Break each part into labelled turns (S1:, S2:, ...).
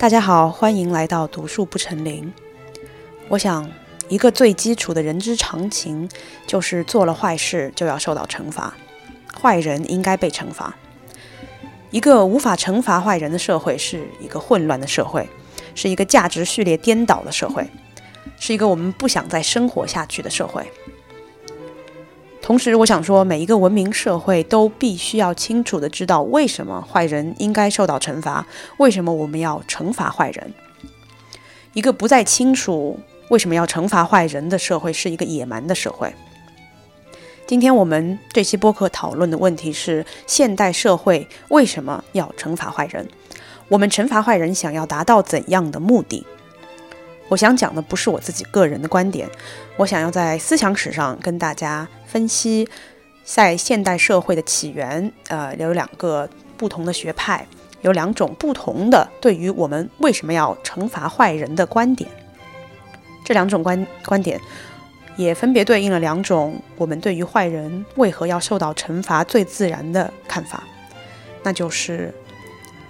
S1: 大家好，欢迎来到读树不成林。我想，一个最基础的人之常情，就是做了坏事就要受到惩罚，坏人应该被惩罚。一个无法惩罚坏人的社会，是一个混乱的社会，是一个价值序列颠倒的社会，是一个我们不想再生活下去的社会。同时，我想说，每一个文明社会都必须要清楚的知道，为什么坏人应该受到惩罚，为什么我们要惩罚坏人。一个不再清楚为什么要惩罚坏人的社会，是一个野蛮的社会。今天我们这期播客讨论的问题是：现代社会为什么要惩罚坏人？我们惩罚坏人想要达到怎样的目的？我想讲的不是我自己个人的观点，我想要在思想史上跟大家分析，在现代社会的起源，呃，有两个不同的学派，有两种不同的对于我们为什么要惩罚坏人的观点。这两种观观点，也分别对应了两种我们对于坏人为何要受到惩罚最自然的看法，那就是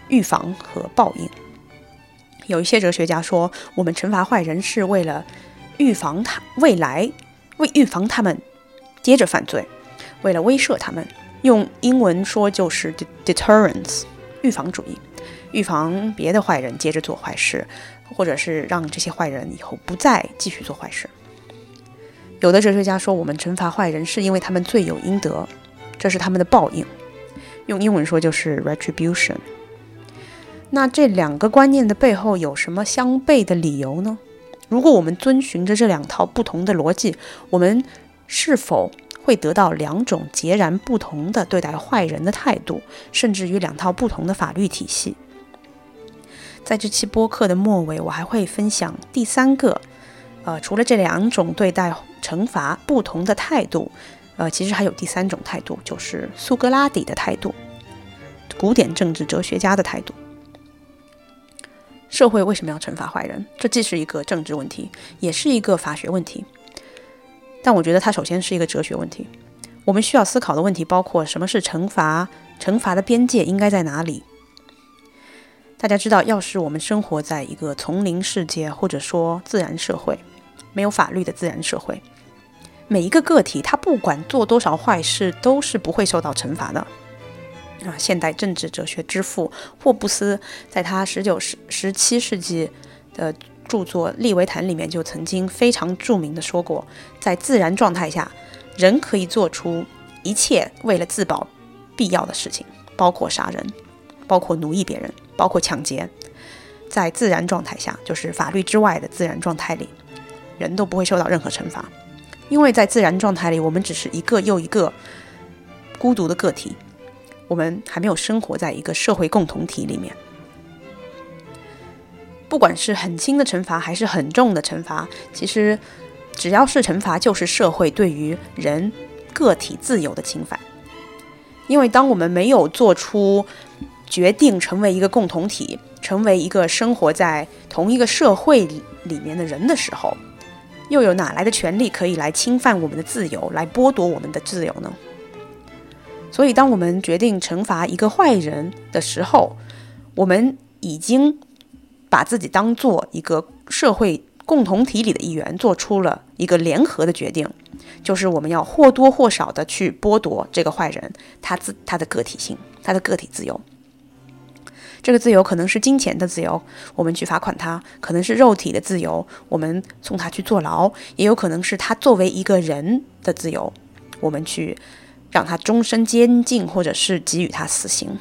S1: 预防和报应。有一些哲学家说，我们惩罚坏人是为了预防他未来，为预防他们接着犯罪，为了威慑他们。用英文说就是 deterrence，预防主义，预防别的坏人接着做坏事，或者是让这些坏人以后不再继续做坏事。有的哲学家说，我们惩罚坏人是因为他们罪有应得，这是他们的报应。用英文说就是 retribution。那这两个观念的背后有什么相悖的理由呢？如果我们遵循着这两套不同的逻辑，我们是否会得到两种截然不同的对待坏人的态度，甚至于两套不同的法律体系？在这期播客的末尾，我还会分享第三个，呃，除了这两种对待惩罚不同的态度，呃，其实还有第三种态度，就是苏格拉底的态度，古典政治哲学家的态度。社会为什么要惩罚坏人？这既是一个政治问题，也是一个法学问题。但我觉得它首先是一个哲学问题。我们需要思考的问题包括：什么是惩罚？惩罚的边界应该在哪里？大家知道，要是我们生活在一个丛林世界，或者说自然社会，没有法律的自然社会，每一个个体他不管做多少坏事，都是不会受到惩罚的。啊，现代政治哲学之父霍布斯在他十九世、十七世纪的著作《利维坦》里面就曾经非常著名的说过，在自然状态下，人可以做出一切为了自保必要的事情，包括杀人，包括奴役别人，包括抢劫。在自然状态下，就是法律之外的自然状态里，人都不会受到任何惩罚，因为在自然状态里，我们只是一个又一个孤独的个体。我们还没有生活在一个社会共同体里面。不管是很轻的惩罚还是很重的惩罚，其实只要是惩罚，就是社会对于人个体自由的侵犯。因为当我们没有做出决定，成为一个共同体，成为一个生活在同一个社会里里面的人的时候，又有哪来的权利可以来侵犯我们的自由，来剥夺我们的自由呢？所以，当我们决定惩罚一个坏人的时候，我们已经把自己当做一个社会共同体里的一员，做出了一个联合的决定，就是我们要或多或少的去剥夺这个坏人他自他的个体性，他的个体自由。这个自由可能是金钱的自由，我们去罚款他；可能是肉体的自由，我们送他去坐牢；也有可能是他作为一个人的自由，我们去。让他终身监禁，或者是给予他死刑。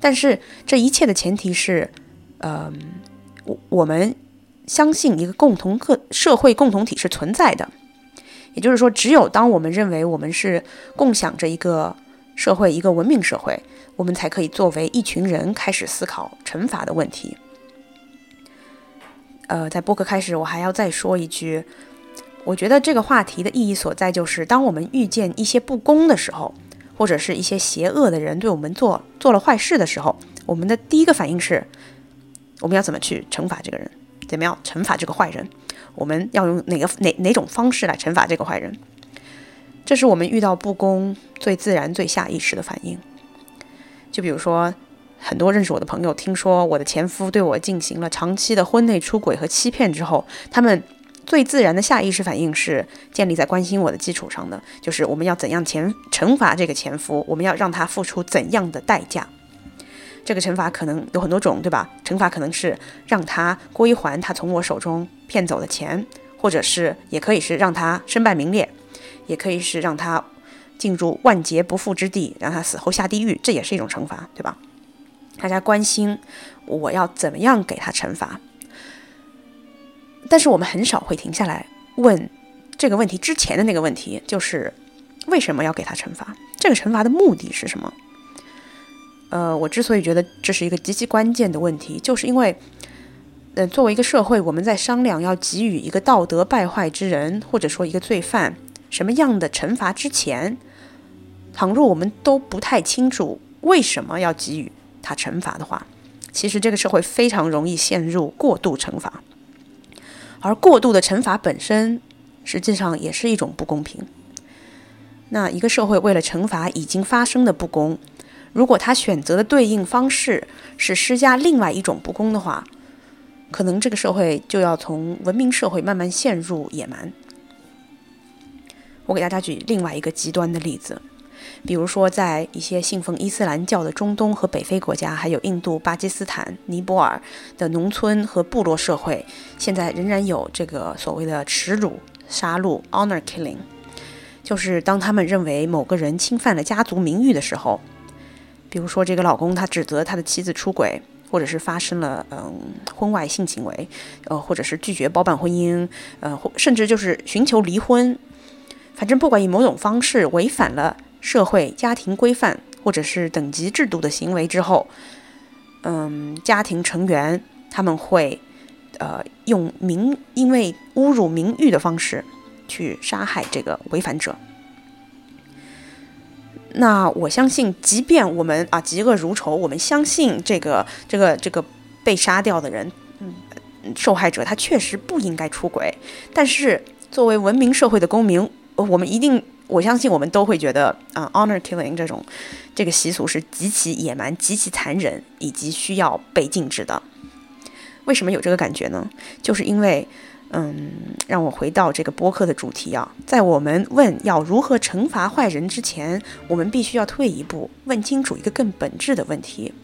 S1: 但是这一切的前提是，呃，我我们相信一个共同个社会共同体是存在的。也就是说，只有当我们认为我们是共享着一个社会、一个文明社会，我们才可以作为一群人开始思考惩罚的问题。呃，在播客开始，我还要再说一句。我觉得这个话题的意义所在，就是当我们遇见一些不公的时候，或者是一些邪恶的人对我们做做了坏事的时候，我们的第一个反应是，我们要怎么去惩罚这个人？怎么样惩罚这个坏人？我们要用哪个哪哪种方式来惩罚这个坏人？这是我们遇到不公最自然、最下意识的反应。就比如说，很多认识我的朋友听说我的前夫对我进行了长期的婚内出轨和欺骗之后，他们最自然的下意识反应是建立在关心我的基础上的，就是我们要怎样前惩罚这个前夫，我们要让他付出怎样的代价。这个惩罚可能有很多种，对吧？惩罚可能是让他归还他从我手中骗走的钱，或者是也可以是让他身败名裂，也可以是让他进入万劫不复之地，让他死后下地狱，这也是一种惩罚，对吧？大家关心我要怎么样给他惩罚，但是我们很少会停下来问这个问题之前的那个问题，就是为什么要给他惩罚？这个惩罚的目的是什么？呃，我之所以觉得这是一个极其关键的问题，就是因为，呃，作为一个社会，我们在商量要给予一个道德败坏之人，或者说一个罪犯什么样的惩罚之前，倘若我们都不太清楚为什么要给予。他惩罚的话，其实这个社会非常容易陷入过度惩罚，而过度的惩罚本身实际上也是一种不公平。那一个社会为了惩罚已经发生的不公，如果他选择的对应方式是施加另外一种不公的话，可能这个社会就要从文明社会慢慢陷入野蛮。我给大家举另外一个极端的例子。比如说，在一些信奉伊斯兰教的中东和北非国家，还有印度、巴基斯坦、尼泊尔的农村和部落社会，现在仍然有这个所谓的耻辱杀戮 （honor killing），就是当他们认为某个人侵犯了家族名誉的时候，比如说这个老公他指责他的妻子出轨，或者是发生了嗯婚外性行为，呃，或者是拒绝包办婚姻，呃，或甚至就是寻求离婚，反正不管以某种方式违反了。社会家庭规范或者是等级制度的行为之后，嗯，家庭成员他们会呃用名因为侮辱名誉的方式去杀害这个违反者。那我相信，即便我们啊嫉恶如仇，我们相信这个这个这个被杀掉的人，嗯，受害者他确实不应该出轨，但是作为文明社会的公民，我们一定。我相信我们都会觉得啊，honor killing 这种这个习俗是极其野蛮、极其残忍，以及需要被禁止的。为什么有这个感觉呢？就是因为，嗯，让我回到这个播客的主题啊，在我们问要如何惩罚坏人之前，我们必须要退一步，问清楚一个更本质的问题。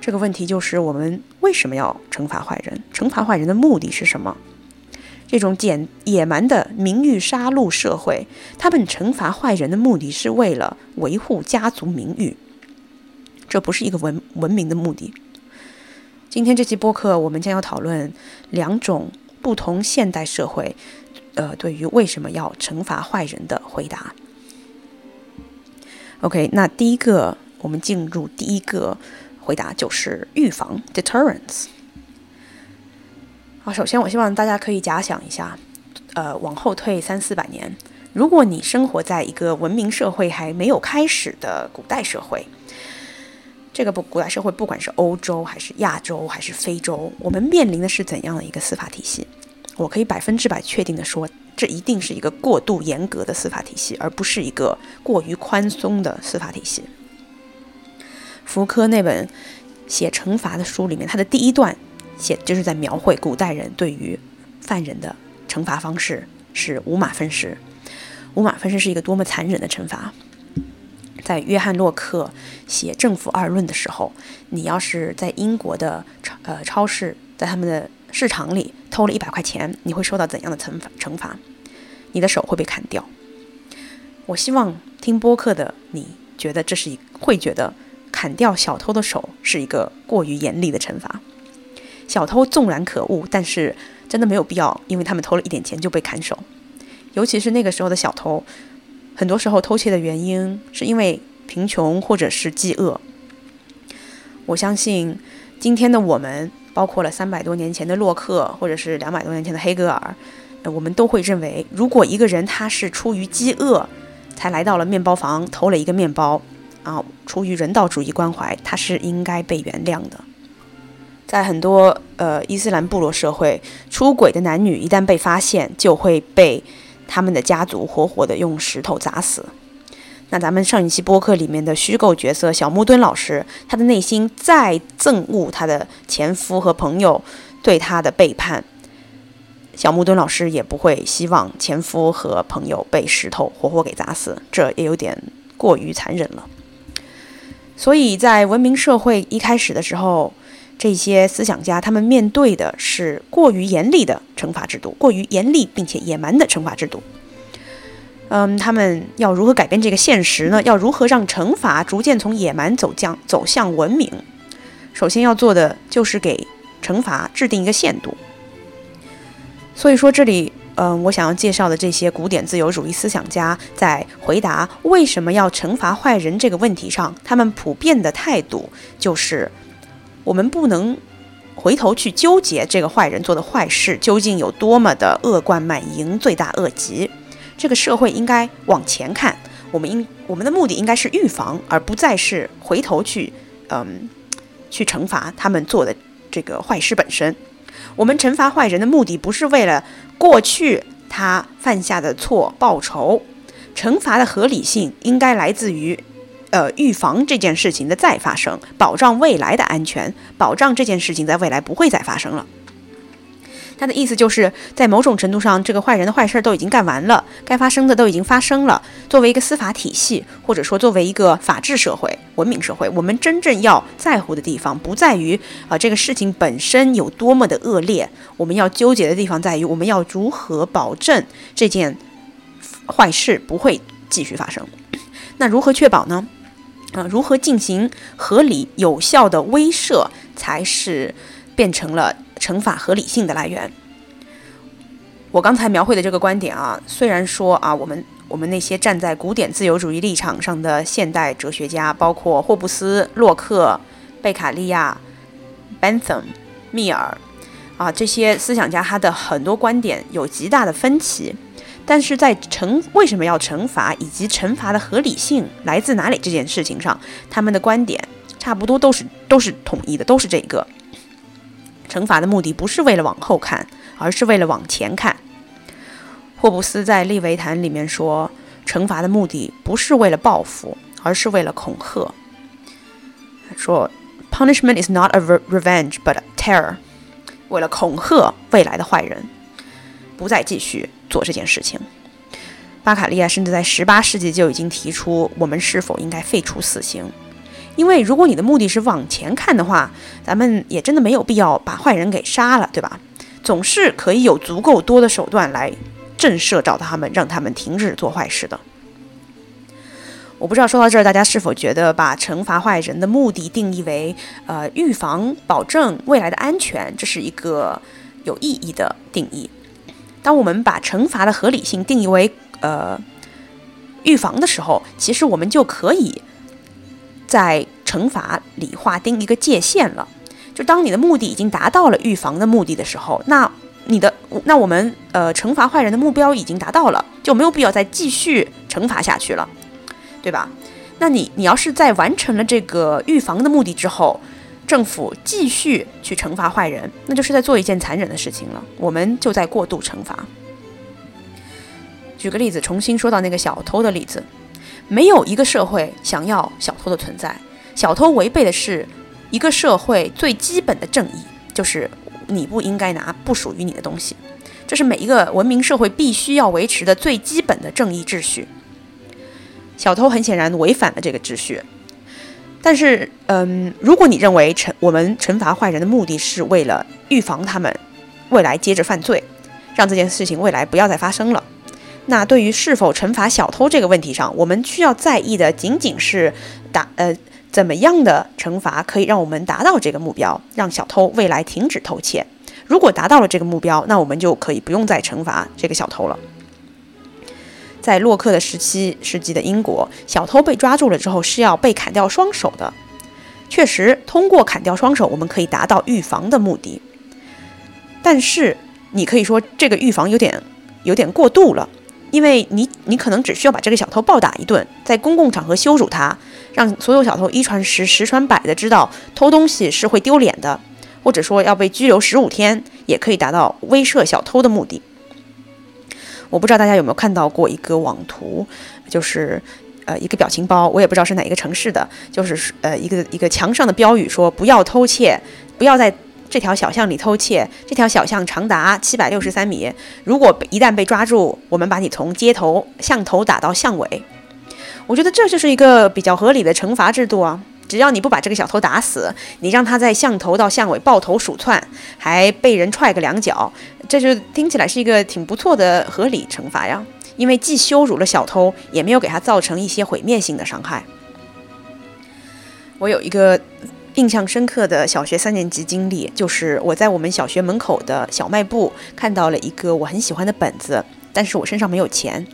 S1: 这个问题就是我们为什么要惩罚坏人？惩罚坏人的目的是什么？这种简野蛮的名誉杀戮社会，他们惩罚坏人的目的是为了维护家族名誉，这不是一个文文明的目的。今天这期播客，我们将要讨论两种不同现代社会，呃，对于为什么要惩罚坏人的回答。OK，那第一个，我们进入第一个回答就是预防 （deterrence）。首先，我希望大家可以假想一下，呃，往后退三四百年，如果你生活在一个文明社会还没有开始的古代社会，这个不古代社会，不管是欧洲还是亚洲还是非洲，我们面临的是怎样的一个司法体系？我可以百分之百确定的说，这一定是一个过度严格的司法体系，而不是一个过于宽松的司法体系。福柯那本写惩罚的书里面，他的第一段。写就是在描绘古代人对于犯人的惩罚方式是五马分尸，五马分尸是一个多么残忍的惩罚。在约翰洛克写《政府二论》的时候，你要是在英国的超呃超市，在他们的市场里偷了一百块钱，你会受到怎样的惩罚？惩罚？你的手会被砍掉。我希望听播客的你觉得这是一会觉得砍掉小偷的手是一个过于严厉的惩罚。小偷纵然可恶，但是真的没有必要，因为他们偷了一点钱就被砍手。尤其是那个时候的小偷，很多时候偷窃的原因是因为贫穷或者是饥饿。我相信今天的我们，包括了三百多年前的洛克，或者是两百多年前的黑格尔，我们都会认为，如果一个人他是出于饥饿才来到了面包房偷了一个面包，啊，出于人道主义关怀，他是应该被原谅的。在很多呃伊斯兰部落社会，出轨的男女一旦被发现，就会被他们的家族活活的用石头砸死。那咱们上一期播客里面的虚构角色小木墩老师，他的内心再憎恶他的前夫和朋友对他的背叛，小木墩老师也不会希望前夫和朋友被石头活活给砸死，这也有点过于残忍了。所以在文明社会一开始的时候，这些思想家他们面对的是过于严厉的惩罚制度，过于严厉并且野蛮的惩罚制度。嗯，他们要如何改变这个现实呢？要如何让惩罚逐渐从野蛮走向走向文明？首先要做的就是给惩罚制定一个限度。所以说，这里，嗯，我想要介绍的这些古典自由主义思想家在回答为什么要惩罚坏人这个问题上，他们普遍的态度就是：我们不能回头去纠结这个坏人做的坏事究竟有多么的恶贯满盈、罪大恶极。这个社会应该往前看，我们应我们的目的应该是预防，而不再是回头去，嗯，去惩罚他们做的这个坏事本身。我们惩罚坏人的目的不是为了过去他犯下的错报仇，惩罚的合理性应该来自于，呃，预防这件事情的再发生，保障未来的安全，保障这件事情在未来不会再发生了。他的意思就是在某种程度上，这个坏人的坏事儿都已经干完了，该发生的都已经发生了。作为一个司法体系，或者说作为一个法治社会、文明社会，我们真正要在乎的地方，不在于啊这个事情本身有多么的恶劣，我们要纠结的地方在于，我们要如何保证这件坏事不会继续发生。那如何确保呢？啊，如何进行合理有效的威慑，才是变成了。惩罚合理性的来源。我刚才描绘的这个观点啊，虽然说啊，我们我们那些站在古典自由主义立场上的现代哲学家，包括霍布斯、洛克、贝卡利亚、Bentham、密尔啊这些思想家，他的很多观点有极大的分歧，但是在惩为什么要惩罚以及惩罚的合理性来自哪里这件事情上，他们的观点差不多都是都是统一的，都是这个。惩罚的目的不是为了往后看，而是为了往前看。霍布斯在《利维坦》里面说，惩罚的目的不是为了报复，而是为了恐吓。说，punishment is not a revenge but terror，为了恐吓未来的坏人，不再继续做这件事情。巴卡利亚甚至在18世纪就已经提出，我们是否应该废除死刑。因为如果你的目的是往前看的话，咱们也真的没有必要把坏人给杀了，对吧？总是可以有足够多的手段来震慑到他们，让他们停止做坏事的。我不知道说到这儿，大家是否觉得把惩罚坏人的目的定义为呃预防、保证未来的安全，这是一个有意义的定义？当我们把惩罚的合理性定义为呃预防的时候，其实我们就可以。在惩罚里划定一个界限了，就当你的目的已经达到了预防的目的的时候，那你的那我们呃惩罚坏人的目标已经达到了，就没有必要再继续惩罚下去了，对吧？那你你要是在完成了这个预防的目的之后，政府继续去惩罚坏人，那就是在做一件残忍的事情了，我们就在过度惩罚。举个例子，重新说到那个小偷的例子。没有一个社会想要小偷的存在。小偷违背的是一个社会最基本的正义，就是你不应该拿不属于你的东西。这是每一个文明社会必须要维持的最基本的正义秩序。小偷很显然违反了这个秩序。但是，嗯，如果你认为惩我们惩罚坏人的目的是为了预防他们未来接着犯罪，让这件事情未来不要再发生了。那对于是否惩罚小偷这个问题上，我们需要在意的仅仅是达呃怎么样的惩罚可以让我们达到这个目标，让小偷未来停止偷窃。如果达到了这个目标，那我们就可以不用再惩罚这个小偷了。在洛克的十七世纪的英国，小偷被抓住了之后是要被砍掉双手的。确实，通过砍掉双手，我们可以达到预防的目的。但是，你可以说这个预防有点有点过度了。因为你，你可能只需要把这个小偷暴打一顿，在公共场合羞辱他，让所有小偷一传十，十传百的知道偷东西是会丢脸的，或者说要被拘留十五天，也可以达到威慑小偷的目的。我不知道大家有没有看到过一个网图，就是呃一个表情包，我也不知道是哪一个城市的，就是呃一个一个墙上的标语说不要偷窃，不要在这条小巷里偷窃，这条小巷长达七百六十三米，如果一旦被抓住，我们把你从街头巷头打到巷尾。我觉得这就是一个比较合理的惩罚制度啊。只要你不把这个小偷打死，你让他在巷头到巷尾抱头鼠窜，还被人踹个两脚，这就听起来是一个挺不错的合理惩罚呀。因为既羞辱了小偷，也没有给他造成一些毁灭性的伤害。我有一个印象深刻的小学三年级经历，就是我在我们小学门口的小卖部看到了一个我很喜欢的本子，但是我身上没有钱，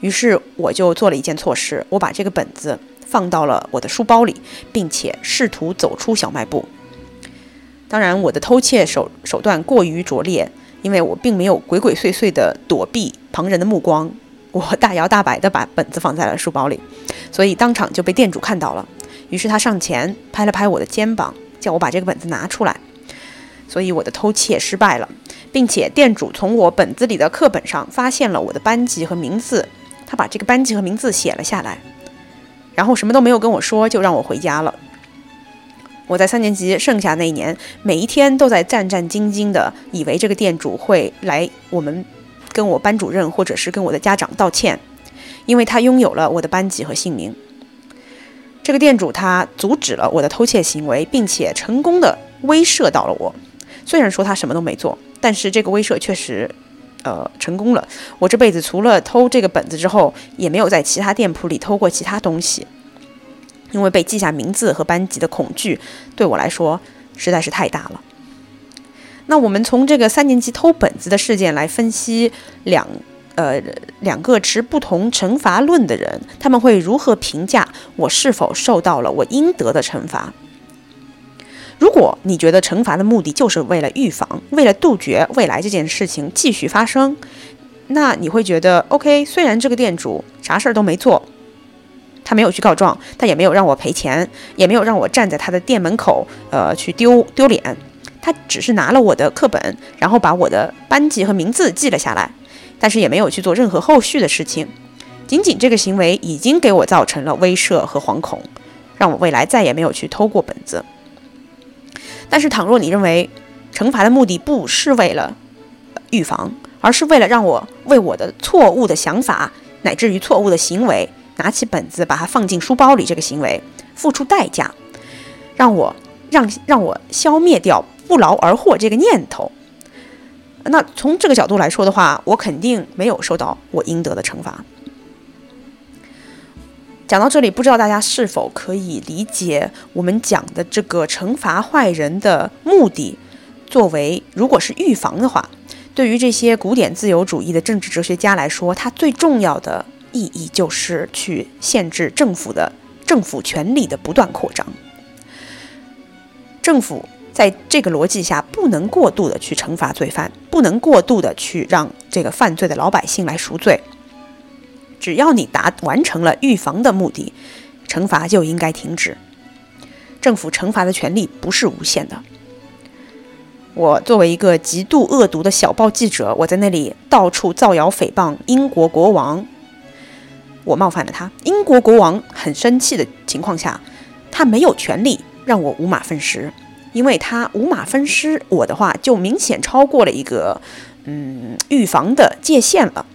S1: 于是我就做了一件错事，我把这个本子。放到了我的书包里，并且试图走出小卖部。当然，我的偷窃手手段过于拙劣，因为我并没有鬼鬼祟祟地躲避旁人的目光，我大摇大摆地把本子放在了书包里，所以当场就被店主看到了。于是他上前拍了拍我的肩膀，叫我把这个本子拿出来。所以我的偷窃失败了，并且店主从我本子里的课本上发现了我的班级和名字，他把这个班级和名字写了下来。然后什么都没有跟我说，就让我回家了。我在三年级剩下那一年，每一天都在战战兢兢的，以为这个店主会来我们跟我班主任或者是跟我的家长道歉，因为他拥有了我的班级和姓名。这个店主他阻止了我的偷窃行为，并且成功的威慑到了我。虽然说他什么都没做，但是这个威慑确实。呃，成功了。我这辈子除了偷这个本子之后，也没有在其他店铺里偷过其他东西，因为被记下名字和班级的恐惧对我来说实在是太大了。那我们从这个三年级偷本子的事件来分析两呃两个持不同惩罚论的人，他们会如何评价我是否受到了我应得的惩罚？如果你觉得惩罚的目的就是为了预防，为了杜绝未来这件事情继续发生，那你会觉得 OK。虽然这个店主啥事儿都没做，他没有去告状，他也没有让我赔钱，也没有让我站在他的店门口，呃，去丢丢脸。他只是拿了我的课本，然后把我的班级和名字记了下来，但是也没有去做任何后续的事情。仅仅这个行为已经给我造成了威慑和惶恐，让我未来再也没有去偷过本子。但是，倘若你认为惩罚的目的不是为了预防，而是为了让我为我的错误的想法乃至于错误的行为，拿起本子把它放进书包里，这个行为付出代价，让我让让我消灭掉不劳而获这个念头，那从这个角度来说的话，我肯定没有受到我应得的惩罚。讲到这里，不知道大家是否可以理解我们讲的这个惩罚坏人的目的？作为如果是预防的话，对于这些古典自由主义的政治哲学家来说，它最重要的意义就是去限制政府的政府权力的不断扩张。政府在这个逻辑下，不能过度的去惩罚罪犯，不能过度的去让这个犯罪的老百姓来赎罪。只要你达完成了预防的目的，惩罚就应该停止。政府惩罚的权利不是无限的。我作为一个极度恶毒的小报记者，我在那里到处造谣诽谤英国国王，我冒犯了他。英国国王很生气的情况下，他没有权利让我五马分尸，因为他五马分尸我的话，就明显超过了一个嗯预防的界限了。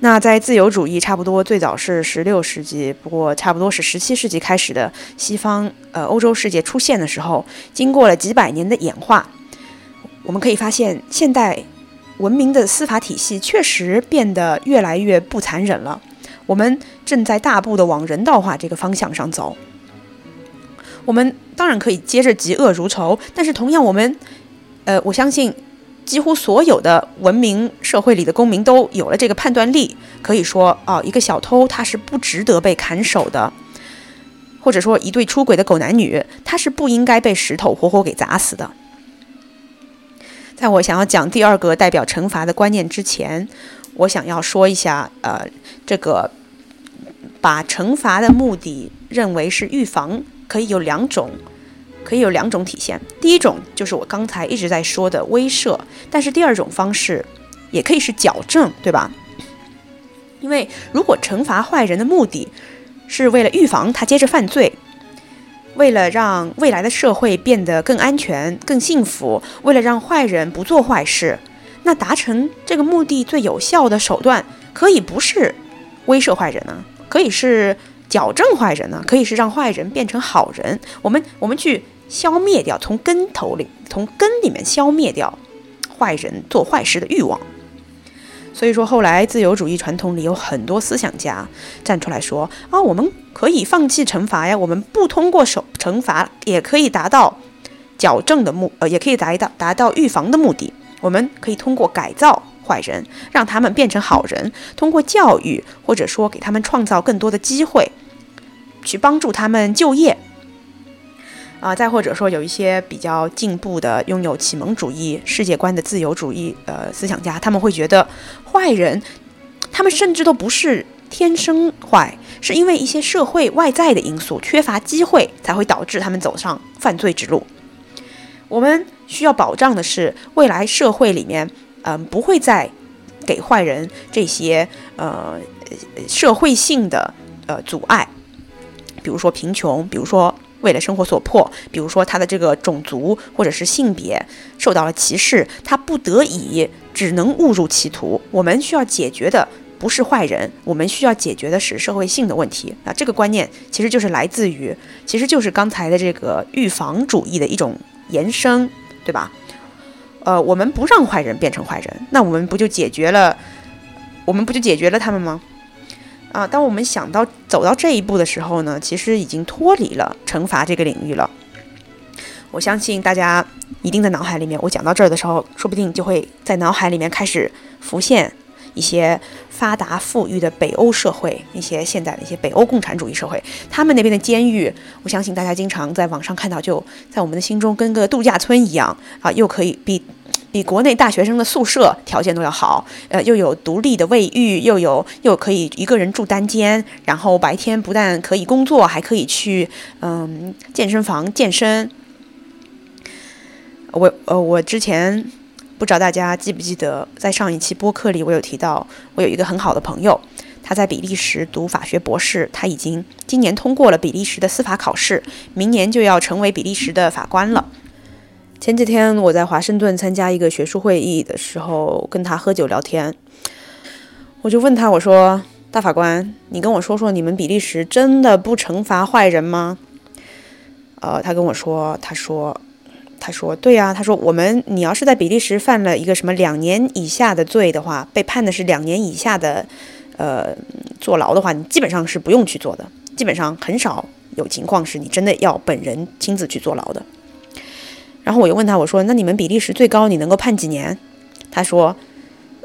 S1: 那在自由主义差不多最早是十六世纪，不过差不多是十七世纪开始的西方呃欧洲世界出现的时候，经过了几百年的演化，我们可以发现现代文明的司法体系确实变得越来越不残忍了。我们正在大步的往人道化这个方向上走。我们当然可以接着嫉恶如仇，但是同样我们，呃，我相信。几乎所有的文明社会里的公民都有了这个判断力，可以说啊，一个小偷他是不值得被砍手的，或者说一对出轨的狗男女他是不应该被石头活活给砸死的。在我想要讲第二个代表惩罚的观念之前，我想要说一下，呃，这个把惩罚的目的认为是预防，可以有两种。可以有两种体现，第一种就是我刚才一直在说的威慑，但是第二种方式也可以是矫正，对吧？因为如果惩罚坏人的目的是为了预防他接着犯罪，为了让未来的社会变得更安全、更幸福，为了让坏人不做坏事，那达成这个目的最有效的手段，可以不是威慑坏人呢，可以是矫正坏人呢，可以是让坏人变成好人。我们我们去消灭掉，从根头里、从根里面消灭掉坏人做坏事的欲望。所以说，后来自由主义传统里有很多思想家站出来说：“啊，我们可以放弃惩罚呀，我们不通过手惩罚也可以达到矫正的目，呃，也可以达到达到预防的目的。我们可以通过改造坏人，让他们变成好人，通过教育或者说给他们创造更多的机会，去帮助他们就业。”啊，再或者说有一些比较进步的、拥有启蒙主义世界观的自由主义呃思想家，他们会觉得坏人，他们甚至都不是天生坏，是因为一些社会外在的因素，缺乏机会才会导致他们走上犯罪之路。我们需要保障的是，未来社会里面，嗯，不会再给坏人这些呃社会性的呃阻碍，比如说贫穷，比如说。为了生活所迫，比如说他的这个种族或者是性别受到了歧视，他不得已只能误入歧途。我们需要解决的不是坏人，我们需要解决的是社会性的问题啊！这个观念其实就是来自于，其实就是刚才的这个预防主义的一种延伸，对吧？呃，我们不让坏人变成坏人，那我们不就解决了？我们不就解决了他们吗？啊，当我们想到走到这一步的时候呢，其实已经脱离了惩罚这个领域了。我相信大家一定在脑海里面，我讲到这儿的时候，说不定就会在脑海里面开始浮现一些发达富裕的北欧社会，一些现代的一些北欧共产主义社会，他们那边的监狱，我相信大家经常在网上看到，就在我们的心中跟个度假村一样啊，又可以比。比国内大学生的宿舍条件都要好，呃，又有独立的卫浴，又有又可以一个人住单间，然后白天不但可以工作，还可以去嗯健身房健身。我呃，我之前不知道大家记不记得，在上一期播客里，我有提到，我有一个很好的朋友，他在比利时读法学博士，他已经今年通过了比利时的司法考试，明年就要成为比利时的法官了。前几天我在华盛顿参加一个学术会议的时候，跟他喝酒聊天，我就问他，我说：“大法官，你跟我说说，你们比利时真的不惩罚坏人吗？”呃，他跟我说，他说，他说，对呀，他说，我们你要是在比利时犯了一个什么两年以下的罪的话，被判的是两年以下的，呃，坐牢的话，你基本上是不用去做的，基本上很少有情况是你真的要本人亲自去坐牢的。然后我又问他，我说：“那你们比利时最高你能够判几年？”他说：“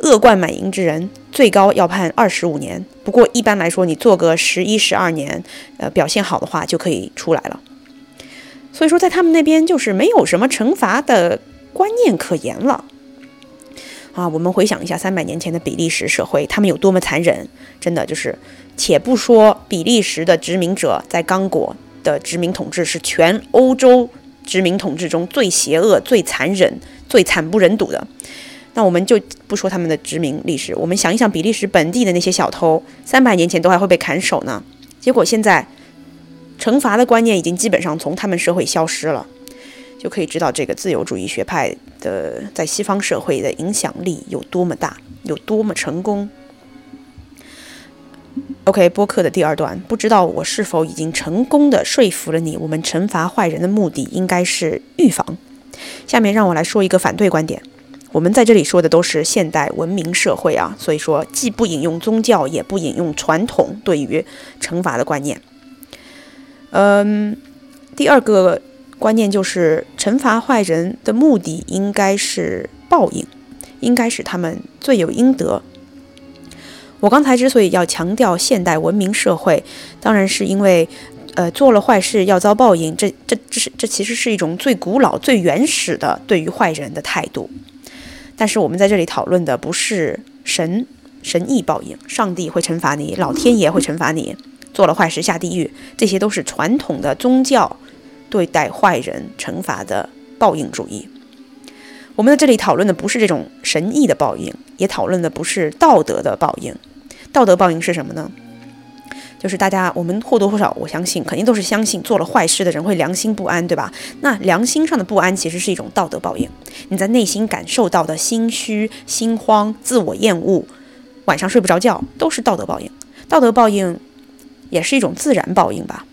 S1: 恶贯满盈之人最高要判二十五年，不过一般来说你做个十一、十二年，呃，表现好的话就可以出来了。所以说，在他们那边就是没有什么惩罚的观念可言了。啊，我们回想一下三百年前的比利时社会，他们有多么残忍！真的就是，且不说比利时的殖民者在刚果的殖民统治是全欧洲。”殖民统治中最邪恶、最残忍、最惨不忍睹的，那我们就不说他们的殖民历史，我们想一想比利时本地的那些小偷，三百年前都还会被砍手呢。结果现在，惩罚的观念已经基本上从他们社会消失了，就可以知道这个自由主义学派的在西方社会的影响力有多么大，有多么成功。OK，播客的第二段，不知道我是否已经成功的说服了你？我们惩罚坏人的目的应该是预防。下面让我来说一个反对观点。我们在这里说的都是现代文明社会啊，所以说既不引用宗教，也不引用传统对于惩罚的观念。嗯，第二个观念就是惩罚坏人的目的应该是报应，应该使他们罪有应得。我刚才之所以要强调现代文明社会，当然是因为，呃，做了坏事要遭报应，这、这、这是这其实是一种最古老、最原始的对于坏人的态度。但是我们在这里讨论的不是神神意报应，上帝会惩罚你，老天爷会惩罚你，做了坏事下地狱，这些都是传统的宗教对待坏人惩罚的报应主义。我们在这里讨论的不是这种神意的报应，也讨论的不是道德的报应。道德报应是什么呢？就是大家我们或多或少，我相信肯定都是相信做了坏事的人会良心不安，对吧？那良心上的不安其实是一种道德报应，你在内心感受到的心虚、心慌、自我厌恶，晚上睡不着觉，都是道德报应。道德报应也是一种自然报应吧。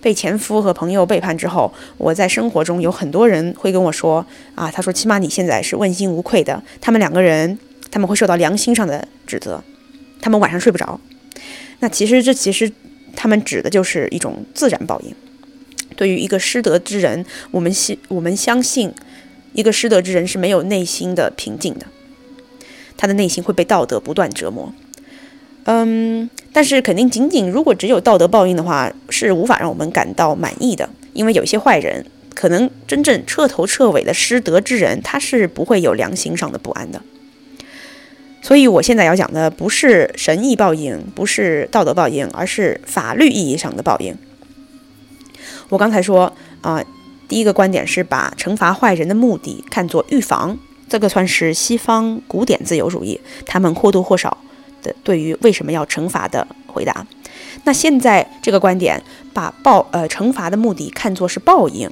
S1: 被前夫和朋友背叛之后，我在生活中有很多人会跟我说啊，他说起码你现在是问心无愧的。他们两个人他们会受到良心上的指责，他们晚上睡不着。那其实这其实他们指的就是一种自然报应。对于一个失德之人，我们信我们相信，一个失德之人是没有内心的平静的，他的内心会被道德不断折磨。嗯，但是肯定仅仅如果只有道德报应的话，是无法让我们感到满意的。因为有些坏人，可能真正彻头彻尾的失德之人，他是不会有良心上的不安的。所以我现在要讲的不是神意报应，不是道德报应，而是法律意义上的报应。我刚才说啊，第一个观点是把惩罚坏人的目的看作预防，这个算是西方古典自由主义，他们或多或少。的对于为什么要惩罚的回答，那现在这个观点把报呃惩罚的目的看作是报应，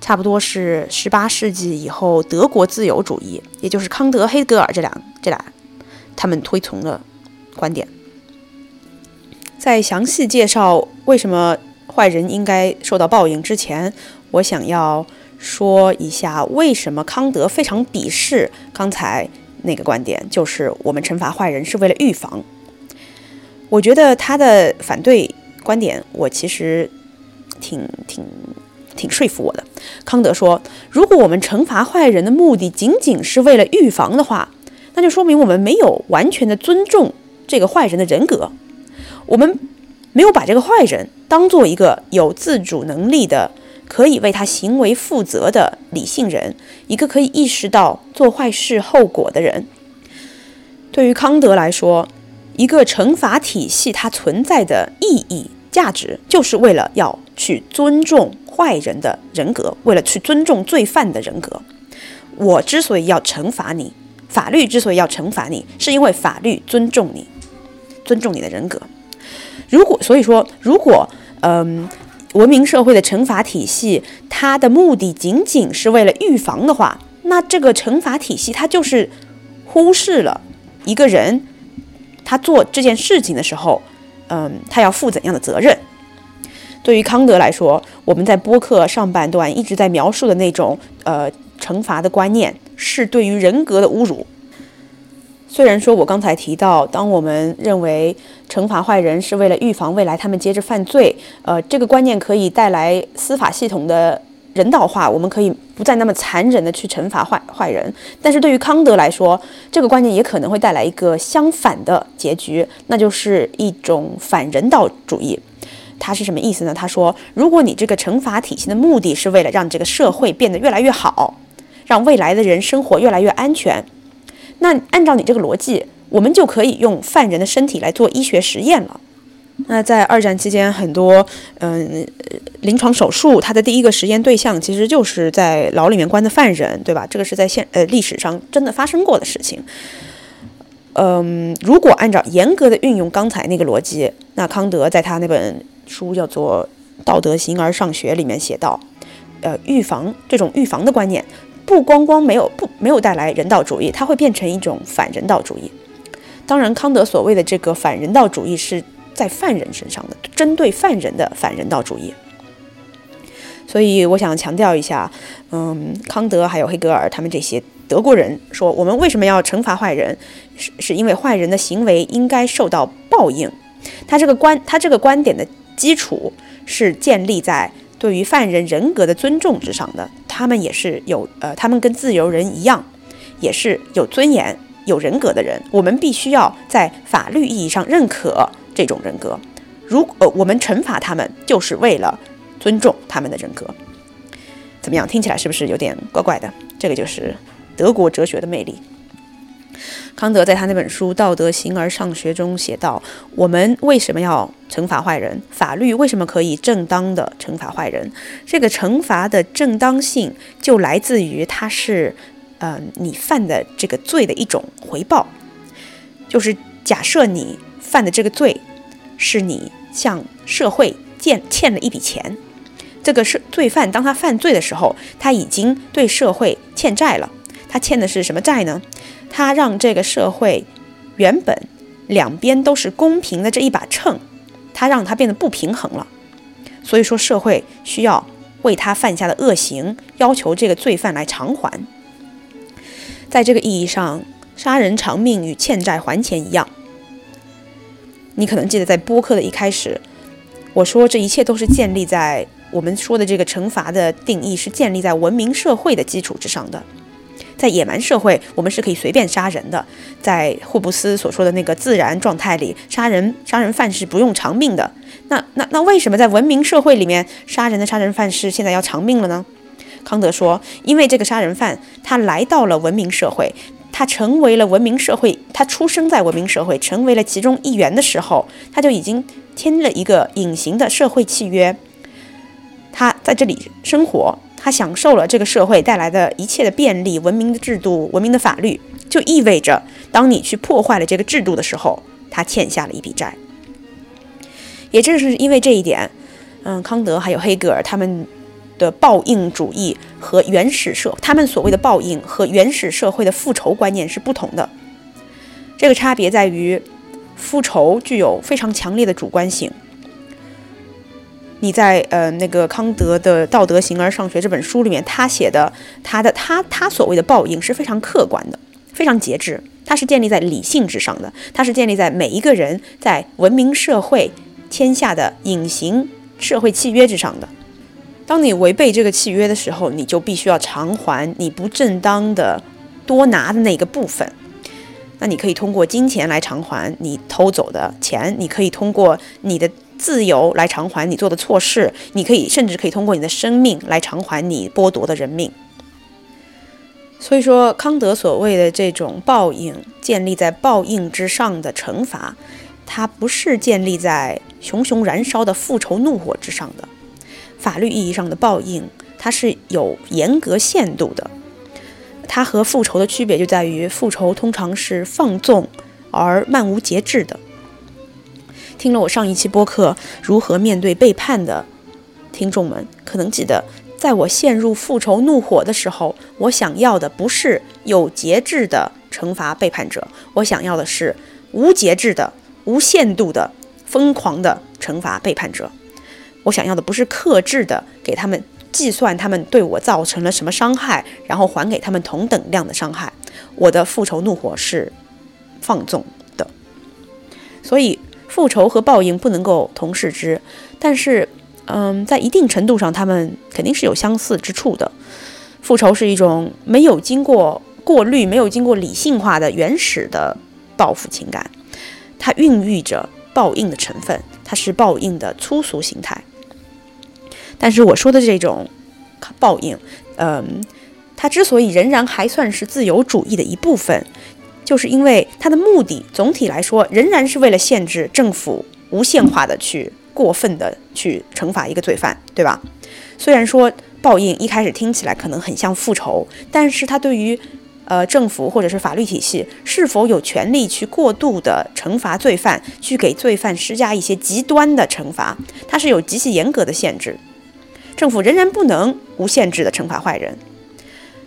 S1: 差不多是十八世纪以后德国自由主义，也就是康德、黑格尔这两这俩他们推崇的观点。在详细介绍为什么坏人应该受到报应之前，我想要说一下为什么康德非常鄙视刚才。那个观点就是我们惩罚坏人是为了预防。我觉得他的反对观点，我其实挺挺挺说服我的。康德说，如果我们惩罚坏人的目的仅仅是为了预防的话，那就说明我们没有完全的尊重这个坏人的人格，我们没有把这个坏人当做一个有自主能力的。可以为他行为负责的理性人，一个可以意识到做坏事后果的人。对于康德来说，一个惩罚体系它存在的意义、价值，就是为了要去尊重坏人的人格，为了去尊重罪犯的人格。我之所以要惩罚你，法律之所以要惩罚你，是因为法律尊重你，尊重你的人格。如果所以说，如果嗯。文明社会的惩罚体系，它的目的仅仅是为了预防的话，那这个惩罚体系它就是忽视了一个人他做这件事情的时候，嗯，他要负怎样的责任。对于康德来说，我们在播客上半段一直在描述的那种呃惩罚的观念，是对于人格的侮辱。虽然说，我刚才提到，当我们认为惩罚坏人是为了预防未来他们接着犯罪，呃，这个观念可以带来司法系统的人道化，我们可以不再那么残忍的去惩罚坏坏人。但是对于康德来说，这个观念也可能会带来一个相反的结局，那就是一种反人道主义。他是什么意思呢？他说，如果你这个惩罚体系的目的是为了让这个社会变得越来越好，让未来的人生活越来越安全。那按照你这个逻辑，我们就可以用犯人的身体来做医学实验了。那在二战期间，很多嗯临床手术，它的第一个实验对象其实就是在牢里面关的犯人，对吧？这个是在现呃历史上真的发生过的事情。嗯，如果按照严格的运用刚才那个逻辑，那康德在他那本书叫做《道德形而上学》里面写到，呃，预防这种预防的观念。不光光没有不没有带来人道主义，它会变成一种反人道主义。当然，康德所谓的这个反人道主义是在犯人身上的，针对犯人的反人道主义。所以，我想强调一下，嗯，康德还有黑格尔他们这些德国人说，我们为什么要惩罚坏人，是是因为坏人的行为应该受到报应。他这个观他这个观点的基础是建立在。对于犯人人格的尊重之上的，他们也是有呃，他们跟自由人一样，也是有尊严、有人格的人。我们必须要在法律意义上认可这种人格。如呃，我们惩罚他们，就是为了尊重他们的人格。怎么样？听起来是不是有点怪怪的？这个就是德国哲学的魅力。康德在他那本书《道德形而上学》中写道：“我们为什么要惩罚坏人？法律为什么可以正当的惩罚坏人？这个惩罚的正当性就来自于它是，呃，你犯的这个罪的一种回报。就是假设你犯的这个罪，是你向社会欠欠了一笔钱。这个是罪犯，当他犯罪的时候，他已经对社会欠债了。他欠的是什么债呢？他让这个社会原本两边都是公平的这一把秤，他让它变得不平衡了。所以说，社会需要为他犯下的恶行要求这个罪犯来偿还。在这个意义上，杀人偿命与欠债还钱一样。你可能记得在播客的一开始，我说这一切都是建立在。我们说的这个惩罚的定义是建立在文明社会的基础之上的。在野蛮社会，我们是可以随便杀人的。在霍布斯所说的那个自然状态里，杀人杀人犯是不用偿命的。那那那为什么在文明社会里面，杀人的杀人犯是现在要偿命了呢？康德说，因为这个杀人犯他来到了文明社会，他成为了文明社会，他出生在文明社会，成为了其中一员的时候，他就已经签了一个隐形的社会契约。他在这里生活，他享受了这个社会带来的一切的便利、文明的制度、文明的法律，就意味着，当你去破坏了这个制度的时候，他欠下了一笔债。也正是因为这一点，嗯，康德还有黑格尔他们的报应主义和原始社，他们所谓的报应和原始社会的复仇观念是不同的。这个差别在于，复仇具有非常强烈的主观性。你在呃那个康德的《道德形而上学》这本书里面，他写的他的他他所谓的报应是非常客观的，非常节制，它是建立在理性之上的，它是建立在每一个人在文明社会签下的隐形社会契约之上的。当你违背这个契约的时候，你就必须要偿还你不正当的多拿的那个部分。那你可以通过金钱来偿还你偷走的钱，你可以通过你的。自由来偿还你做的错事，你可以甚至可以通过你的生命来偿还你剥夺的人命。所以说，康德所谓的这种报应，建立在报应之上的惩罚，它不是建立在熊熊燃烧的复仇怒火之上的。法律意义上的报应，它是有严格限度的。它和复仇的区别就在于，复仇通常是放纵而漫无节制的。听了我上一期播客如何面对背叛的听众们，可能记得，在我陷入复仇怒火的时候，我想要的不是有节制的惩罚背叛者，我想要的是无节制的、无限度的、疯狂的惩罚背叛者。我想要的不是克制的给他们计算他们对我造成了什么伤害，然后还给他们同等量的伤害。我的复仇怒火是放纵的，所以。复仇和报应不能够同视之，但是，嗯，在一定程度上，他们肯定是有相似之处的。复仇是一种没有经过过滤、没有经过理性化的原始的报复情感，它孕育着报应的成分，它是报应的粗俗形态。但是我说的这种报应，嗯，它之所以仍然还算是自由主义的一部分。就是因为它的目的，总体来说仍然是为了限制政府无限化的去过分的去惩罚一个罪犯，对吧？虽然说报应一开始听起来可能很像复仇，但是它对于呃政府或者是法律体系是否有权利去过度的惩罚罪犯，去给罪犯施加一些极端的惩罚，它是有极其严格的限制。政府仍然不能无限制的惩罚坏人。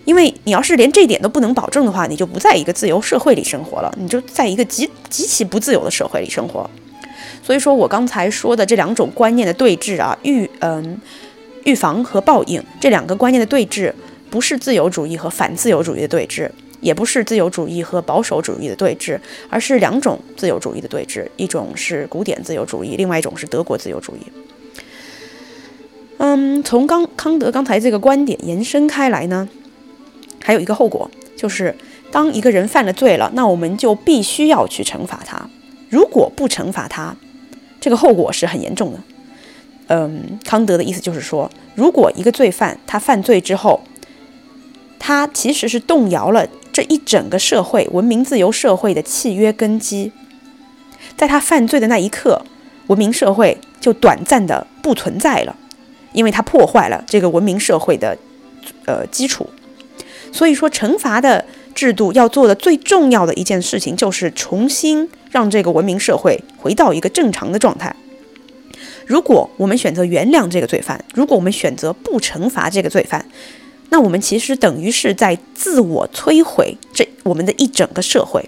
S1: 因为你要是连这点都不能保证的话，你就不在一个自由社会里生活了，你就在一个极极其不自由的社会里生活。所以说我刚才说的这两种观念的对峙啊，预嗯预防和报应这两个观念的对峙，不是自由主义和反自由主义的对峙，也不是自由主义和保守主义的对峙，而是两种自由主义的对峙，一种是古典自由主义，另外一种是德国自由主义。嗯，从刚康德刚才这个观点延伸开来呢。还有一个后果，就是当一个人犯了罪了，那我们就必须要去惩罚他。如果不惩罚他，这个后果是很严重的。嗯，康德的意思就是说，如果一个罪犯他犯罪之后，他其实是动摇了这一整个社会文明自由社会的契约根基，在他犯罪的那一刻，文明社会就短暂的不存在了，因为他破坏了这个文明社会的呃基础。所以说，惩罚的制度要做的最重要的一件事情，就是重新让这个文明社会回到一个正常的状态。如果我们选择原谅这个罪犯，如果我们选择不惩罚这个罪犯，那我们其实等于是在自我摧毁这我们的一整个社会。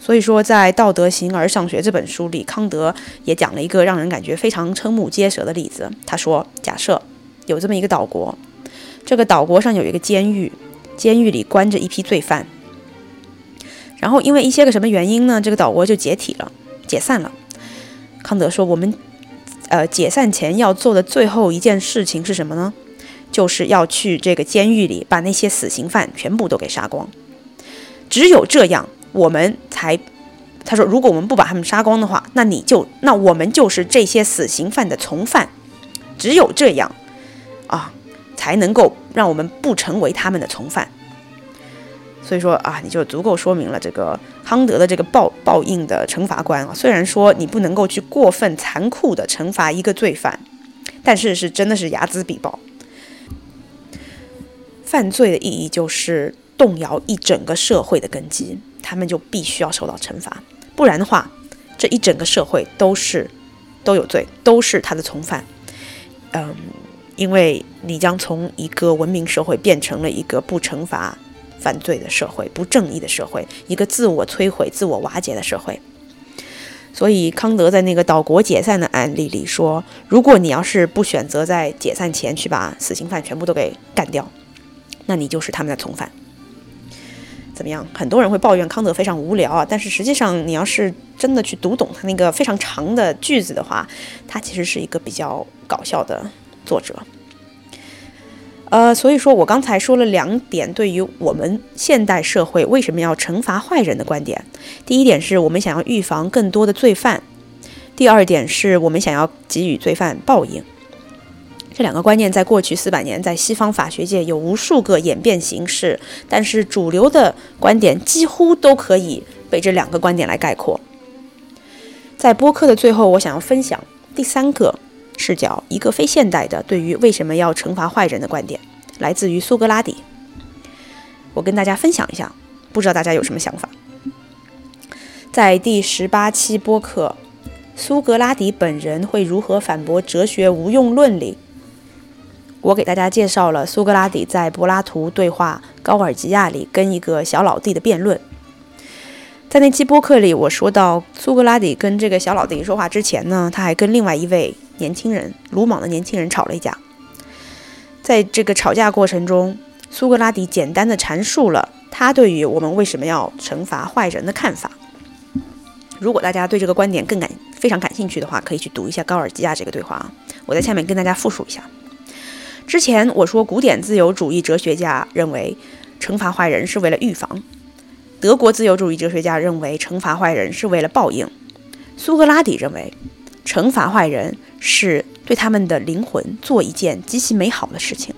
S1: 所以说，在《道德形而上学》这本书里，康德也讲了一个让人感觉非常瞠目结舌的例子。他说：“假设有这么一个岛国，这个岛国上有一个监狱，监狱里关着一批罪犯。然后因为一些个什么原因呢，这个岛国就解体了，解散了。康德说，我们。”呃，解散前要做的最后一件事情是什么呢？就是要去这个监狱里把那些死刑犯全部都给杀光。只有这样，我们才他说，如果我们不把他们杀光的话，那你就那我们就是这些死刑犯的从犯。只有这样啊，才能够让我们不成为他们的从犯。所以说啊，你就足够说明了这个康德的这个报报应的惩罚观啊。虽然说你不能够去过分残酷的惩罚一个罪犯，但是是真的是睚眦必报。犯罪的意义就是动摇一整个社会的根基，他们就必须要受到惩罚，不然的话，这一整个社会都是都有罪，都是他的从犯。嗯，因为你将从一个文明社会变成了一个不惩罚。犯罪的社会，不正义的社会，一个自我摧毁、自我瓦解的社会。所以，康德在那个岛国解散的案例里说：“如果你要是不选择在解散前去把死刑犯全部都给干掉，那你就是他们的从犯。”怎么样？很多人会抱怨康德非常无聊啊，但是实际上，你要是真的去读懂他那个非常长的句子的话，他其实是一个比较搞笑的作者。呃，所以说我刚才说了两点，对于我们现代社会为什么要惩罚坏人的观点。第一点是我们想要预防更多的罪犯，第二点是我们想要给予罪犯报应。这两个观念在过去四百年在西方法学界有无数个演变形式，但是主流的观点几乎都可以被这两个观点来概括。在播客的最后，我想要分享第三个。视角，一个非现代的对于为什么要惩罚坏人的观点，来自于苏格拉底。我跟大家分享一下，不知道大家有什么想法。在第十八期播客《苏格拉底本人会如何反驳哲学无用论》里，我给大家介绍了苏格拉底在柏拉图对话高尔吉亚里跟一个小老弟的辩论。在那期播客里，我说到苏格拉底跟这个小老弟说话之前呢，他还跟另外一位。年轻人，鲁莽的年轻人吵了一架。在这个吵架过程中，苏格拉底简单的阐述了他对于我们为什么要惩罚坏人的看法。如果大家对这个观点更感非常感兴趣的话，可以去读一下高尔基亚这个对话啊。我在下面跟大家复述一下。之前我说，古典自由主义哲学家认为惩罚坏人是为了预防；德国自由主义哲学家认为惩罚坏人是为了报应；苏格拉底认为。惩罚坏人是对他们的灵魂做一件极其美好的事情。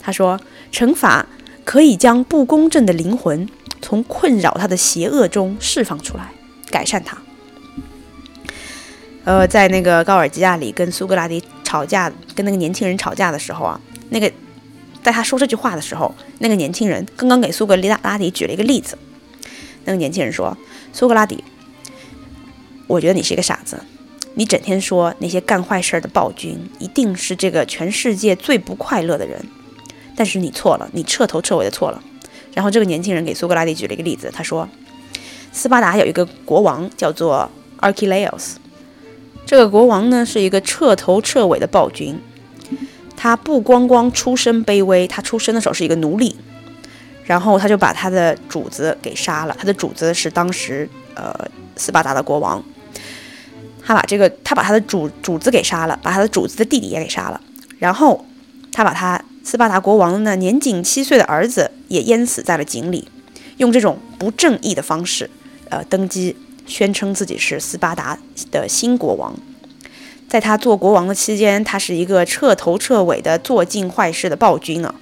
S1: 他说，惩罚可以将不公正的灵魂从困扰他的邪恶中释放出来，改善他。呃，在那个高尔基亚里跟苏格拉底吵架，跟那个年轻人吵架的时候啊，那个在他说这句话的时候，那个年轻人刚刚给苏格拉底举了一个例子。那个年轻人说：“苏格拉底，我觉得你是一个傻子。”你整天说那些干坏事的暴君一定是这个全世界最不快乐的人，但是你错了，你彻头彻尾的错了。然后这个年轻人给苏格拉底举了一个例子，他说，斯巴达有一个国王叫做 Archelaus，这个国王呢是一个彻头彻尾的暴君，他不光光出身卑微，他出生的时候是一个奴隶，然后他就把他的主子给杀了，他的主子是当时呃斯巴达的国王。他把这个，他把他的主主子给杀了，把他的主子的弟弟也给杀了，然后他把他斯巴达国王呢年仅七岁的儿子也淹死在了井里，用这种不正义的方式，呃，登基，宣称自己是斯巴达的新国王。在他做国王的期间，他是一个彻头彻尾的做尽坏事的暴君啊。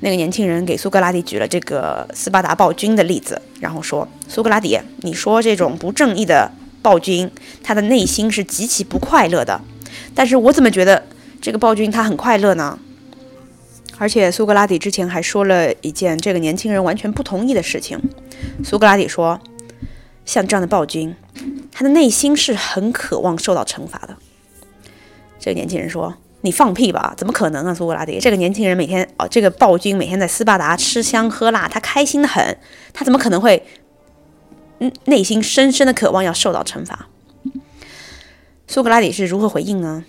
S1: 那个年轻人给苏格拉底举了这个斯巴达暴君的例子，然后说：“苏格拉底，你说这种不正义的。”暴君，他的内心是极其不快乐的，但是我怎么觉得这个暴君他很快乐呢？而且苏格拉底之前还说了一件这个年轻人完全不同意的事情。苏格拉底说：“像这样的暴君，他的内心是很渴望受到惩罚的。这个年轻人说：“你放屁吧，怎么可能啊，苏格拉底？这个年轻人每天哦，这个暴君每天在斯巴达吃香喝辣，他开心的很，他怎么可能会内心深深的渴望要受到惩罚？”苏格拉底是如何回应呢？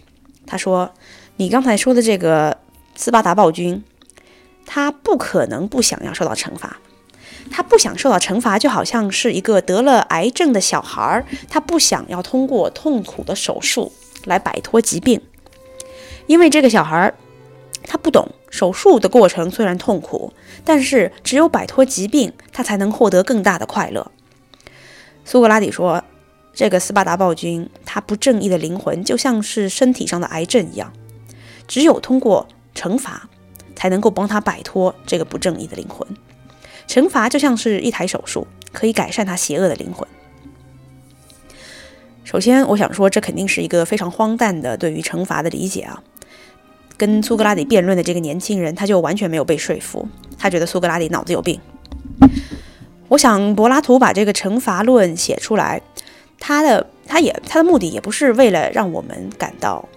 S1: 他说：“你刚才说的这个斯巴达暴君，他不可能不想要受到惩罚。他不想受到惩罚，就好像是一个得了癌症的小孩儿，他不想要通过痛苦的手术来摆脱疾病，因为这个小孩儿他不懂手术的过程虽然痛苦，但是只有摆脱疾病，他才能获得更大的快乐。”苏格拉底说。这个斯巴达暴君，他不正义的灵魂就像是身体上的癌症一样，只有通过惩罚，才能够帮他摆脱这个不正义的灵魂。惩罚就像是一台手术，可以改善他邪恶的灵魂。首先，我想说，这肯定是一个非常荒诞的对于惩罚的理解啊。跟苏格拉底辩论的这个年轻人，他就完全没有被说服，他觉得苏格拉底脑子有病。我想，柏拉图把这个惩罚论写出来。他的他也他的目的也不是为了让我们感到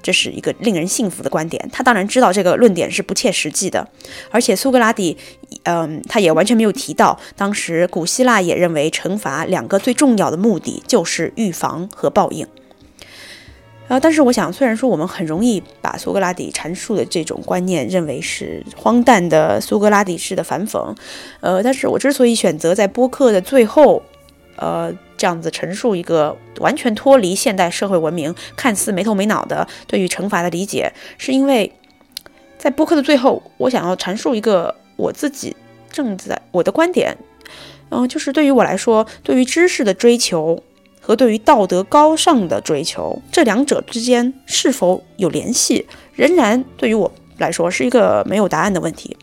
S1: 这是一个令人信服的观点，他当然知道这个论点是不切实际的，而且苏格拉底，嗯，他也完全没有提到，当时古希腊也认为惩罚两个最重要的目的就是预防和报应。啊，但是我想，虽然说我们很容易把苏格拉底阐述的这种观念认为是荒诞的苏格拉底式的反讽，呃，但是我之所以选择在播客的最后。呃，这样子陈述一个完全脱离现代社会文明、看似没头没脑的对于惩罚的理解，是因为在播客的最后，我想要阐述一个我自己正在我的观点，嗯，就是对于我来说，对于知识的追求和对于道德高尚的追求，这两者之间是否有联系，仍然对于我来说是一个没有答案的问题。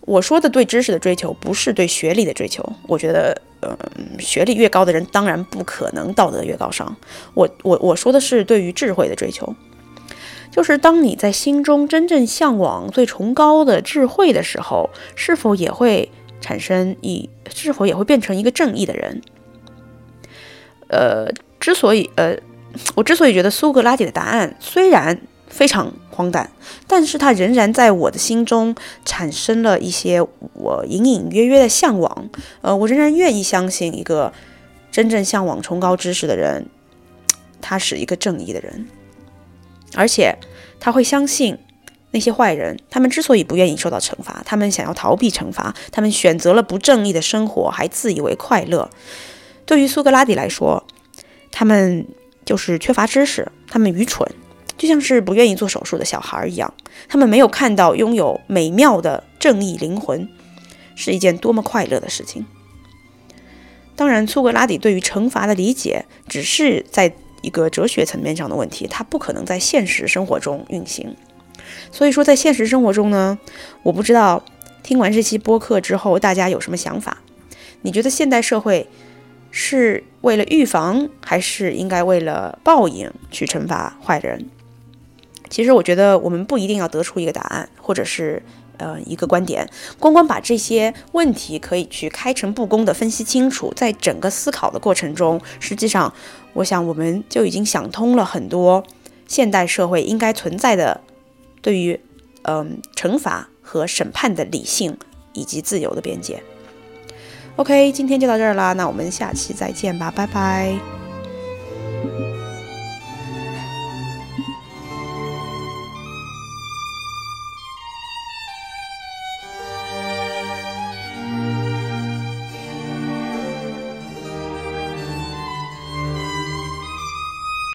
S1: 我说的对知识的追求，不是对学历的追求。我觉得，嗯，学历越高的人，当然不可能道德越高尚。我我我说的是对于智慧的追求，就是当你在心中真正向往最崇高的智慧的时候，是否也会产生一，是否也会变成一个正义的人？呃，之所以，呃，我之所以觉得苏格拉底的答案虽然。非常荒诞，但是它仍然在我的心中产生了一些我隐隐约约的向往。呃，我仍然愿意相信一个真正向往崇高知识的人，他是一个正义的人，而且他会相信那些坏人，他们之所以不愿意受到惩罚，他们想要逃避惩罚，他们选择了不正义的生活，还自以为快乐。对于苏格拉底来说，他们就是缺乏知识，他们愚蠢。就像是不愿意做手术的小孩一样，他们没有看到拥有美妙的正义灵魂是一件多么快乐的事情。当然，苏格拉底对于惩罚的理解只是在一个哲学层面上的问题，他不可能在现实生活中运行。所以说，在现实生活中呢，我不知道听完这期播客之后大家有什么想法？你觉得现代社会？是为了预防，还是应该为了报应去惩罚坏人？其实我觉得我们不一定要得出一个答案，或者是呃一个观点，光光把这些问题可以去开诚布公的分析清楚，在整个思考的过程中，实际上我想我们就已经想通了很多现代社会应该存在的对于嗯惩罚和审判的理性以及自由的边界。OK，今天就到这儿啦，那我们下期再见吧，拜拜。